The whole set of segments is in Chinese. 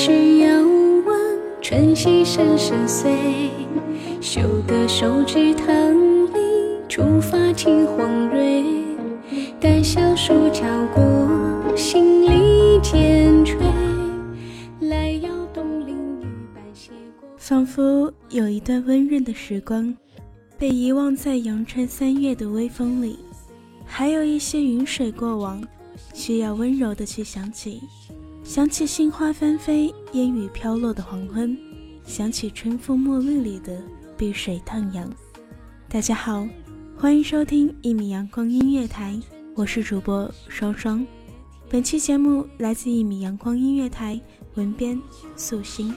里来时遥望，春溪声声碎。修得手指棠梨，触发青黄蕊。待小树敲过，心里渐垂。来邀东林雨伴斜过。仿佛有一段温润的时光，被遗忘在阳春三月的微风里，还有一些云水过往，需要温柔的去想起，想起杏花纷飞、烟雨飘落的黄昏，想起春风沐浴里的碧水荡漾。大家好，欢迎收听一米阳光音乐台，我是主播双双。本期节目来自一米阳光音乐台，文编素心。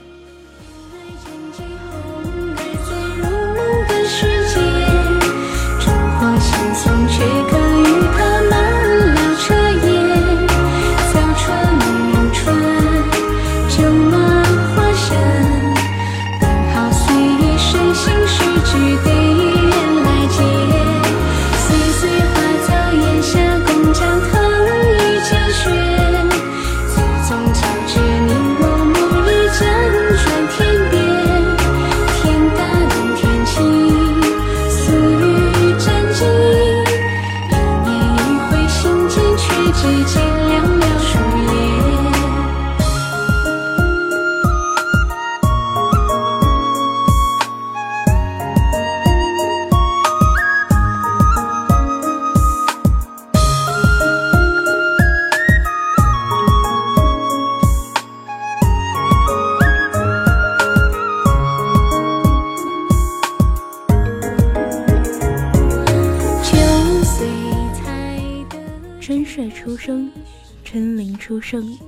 春林初盛，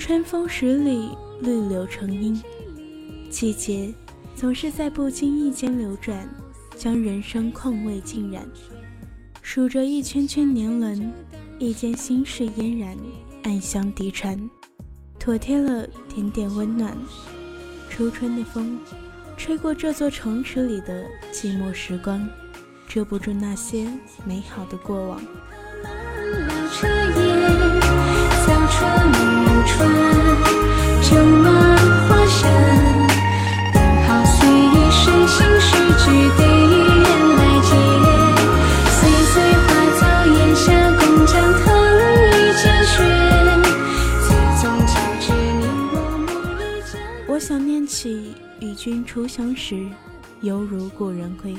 春风十里，绿柳成荫。季节总是在不经意间流转，将人生况味浸染。数着一圈圈年轮，一间心事嫣然，暗香低传，妥帖了点点温暖。初春的风，吹过这座城池里的寂寞时光，遮不住那些美好的过往。君初相识，犹如故人归，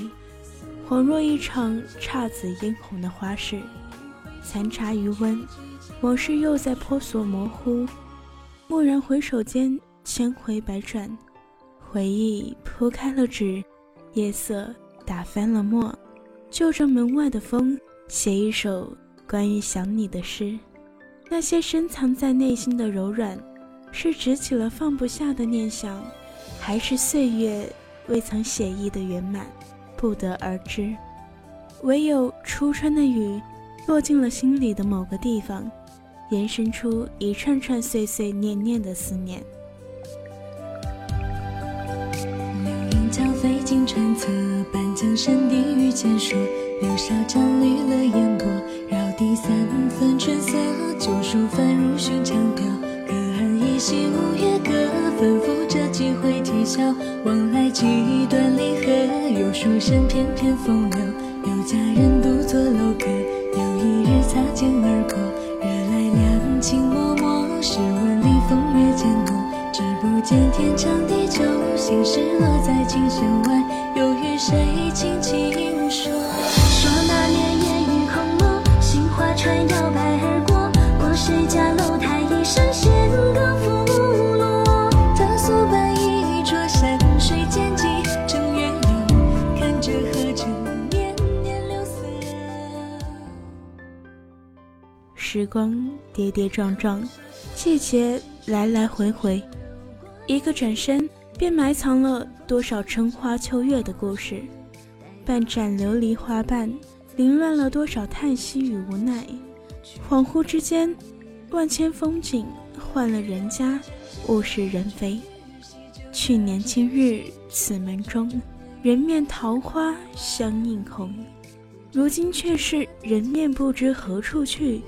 恍若一场姹紫嫣红的花事。残茶余温，往事又在婆娑模糊。蓦然回首间，千回百转，回忆铺开了纸，夜色打翻了墨，就着门外的风，写一首关于想你的诗。那些深藏在内心的柔软，是执起了放不下的念想，还是岁月未曾写意的圆满，不得而知。唯有初春的雨，落进了心里的某个地方，延伸出一串串碎碎念念的思念。流云交飞经川侧，半江山低语浅说，柳沙沾绿了烟波，绕堤三分春色，旧书翻入寻常调。隔岸依稀五月歌，反复着几回笑，往来几段离合，有书生翩翩风流。有佳人独坐楼阁，有一日擦肩而过，惹来两情脉脉。试问里风月渐浓，只不见天长地久，心事落在琴弦外，又与谁轻轻光跌跌撞撞，季节来来回回，一个转身便埋藏了多少春花秋月的故事。半盏琉璃花瓣，凌乱了多少叹息与无奈。恍惚之间，万千风景换了人家，物是人非。去年今日此门中，人面桃花相映红。如今却是人面不知何处去，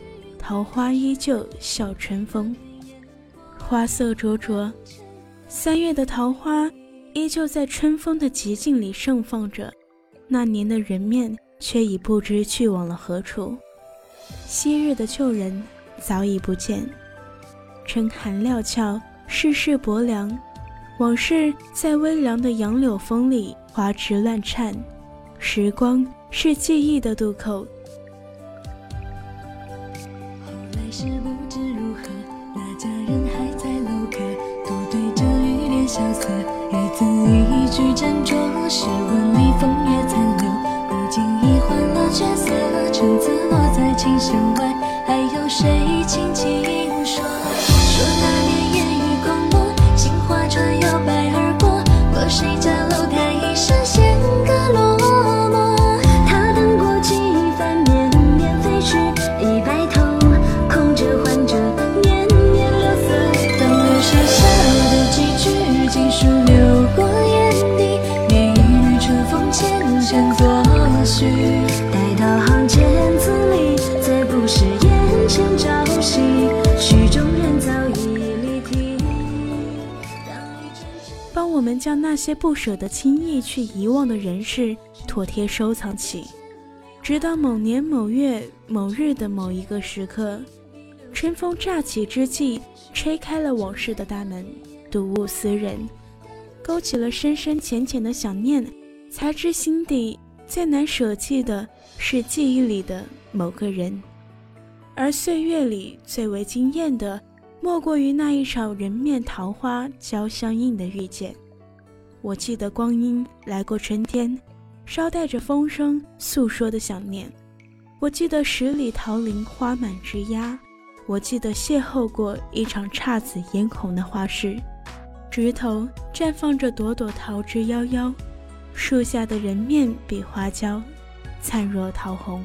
桃花依旧笑春风。花色灼灼，三月的桃花依旧在春风的极境里盛放着，那年的人面却已不知去往了何处。昔日的旧人早已不见，春寒料峭，世事薄凉，往事在微凉的杨柳风里花枝乱颤，时光是记忆的渡口。是不知如何，那佳人还在楼阁，独对着雨帘萧瑟，一字一句斟酌。试问里风我们将那些不舍得轻易去遗忘的人事妥帖收藏起，直到某年某月某日的某一个时刻，春风乍起之际，吹开了往事的大门，睹物思人，勾起了深深浅浅的想念，才知心底最难舍弃的是记忆里的某个人，而岁月里最为惊艳的。莫过于那一场人面桃花交相映的遇见。我记得光阴来过春天，捎带着风声诉说的想念。我记得十里桃林花满枝桠，我记得邂逅过一场姹紫嫣红的花市，枝头绽放着朵朵桃枝夭夭，树下的人面比花娇，灿若桃红。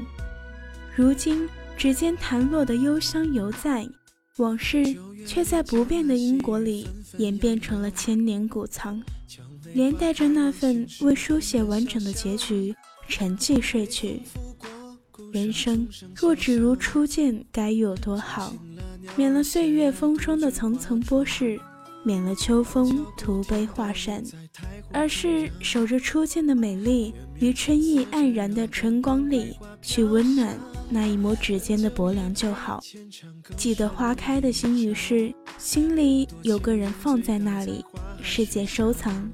如今指尖弹落的幽香犹在。往事却在不变的因果里演变成了千年古藏，连带着那份未书写完整的结局沉寂睡去。人生若只如初见，该有多好！免了岁月风霜的层层剥蚀，免了秋风徒悲画扇，而是守着初见的美丽，于春意黯然的春光里去温暖。那一抹指尖的薄凉就好。记得花开的心语是：心里有个人放在那里，世界收藏。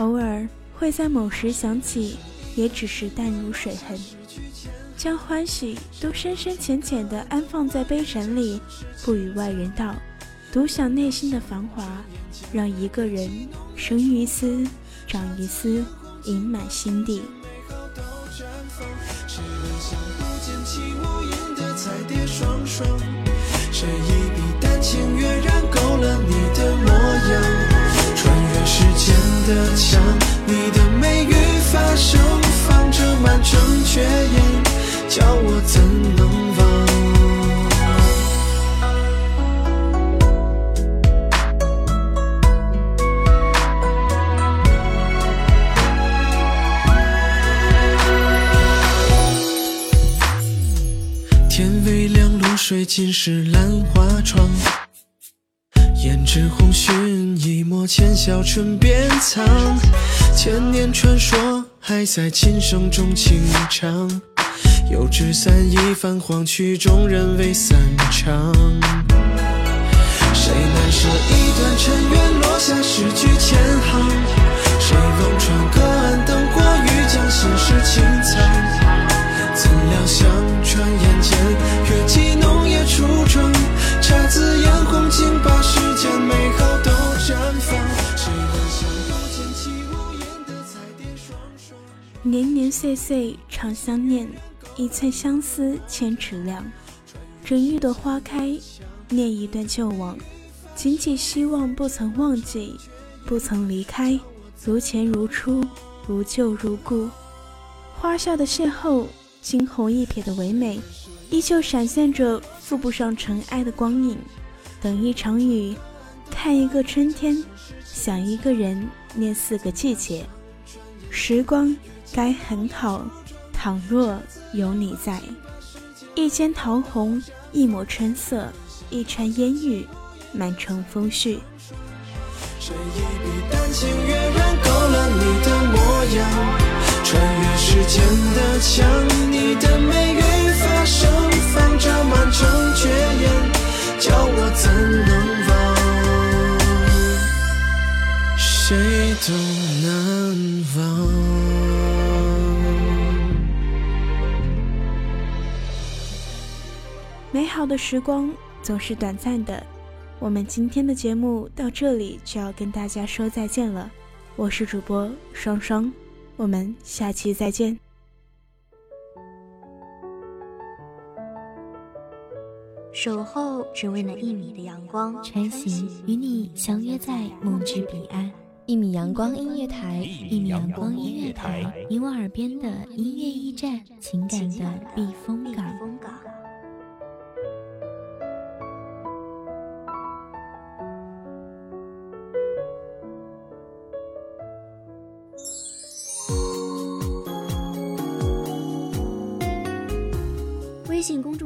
偶尔会在某时想起，也只是淡如水痕。将欢喜都深深浅浅地安放在杯盏里，不与外人道，独享内心的繁华，让一个人生于斯，长于斯，盈满心底。谁的彩蝶双双？谁一笔丹青跃然的墙，你的美语发声，放着满城绝艳，叫我怎能忘？天微亮，露水浸湿兰花窗。胭脂红熏一抹，浅笑唇边藏。千年传说还在琴声中轻唱。油纸伞一泛黄，曲终人未散场。谁难舍一段尘缘，落下诗句千行？谁望穿隔岸灯火，欲将心事轻藏？怎料想转眼间，年年岁岁常相念，一寸相思千尺量。整一朵花开，念一段旧往，紧紧希望不曾忘记，不曾离开，如前如初，如旧如故。花下的邂逅，惊鸿一瞥的唯美，依旧闪现着覆不上尘埃的光影。等一场雨，看一个春天，想一个人，念四个季节。时光该很好，倘若有你在。一间桃红，一抹春色，一川烟雨，满城风絮。谁一笔丹青跃然勾勒你的模样？穿越时间的墙，你的美语发声，放着满城绝艳，叫我怎能忘？谁都好的时光总是短暂的，我们今天的节目到这里就要跟大家说再见了。我是主播双双，我们下期再见。守候只为那一米的阳光，穿行与你相约在梦之彼岸。一米阳光音乐台，一米阳光音乐台，你我耳边的音乐驿站，情感的避风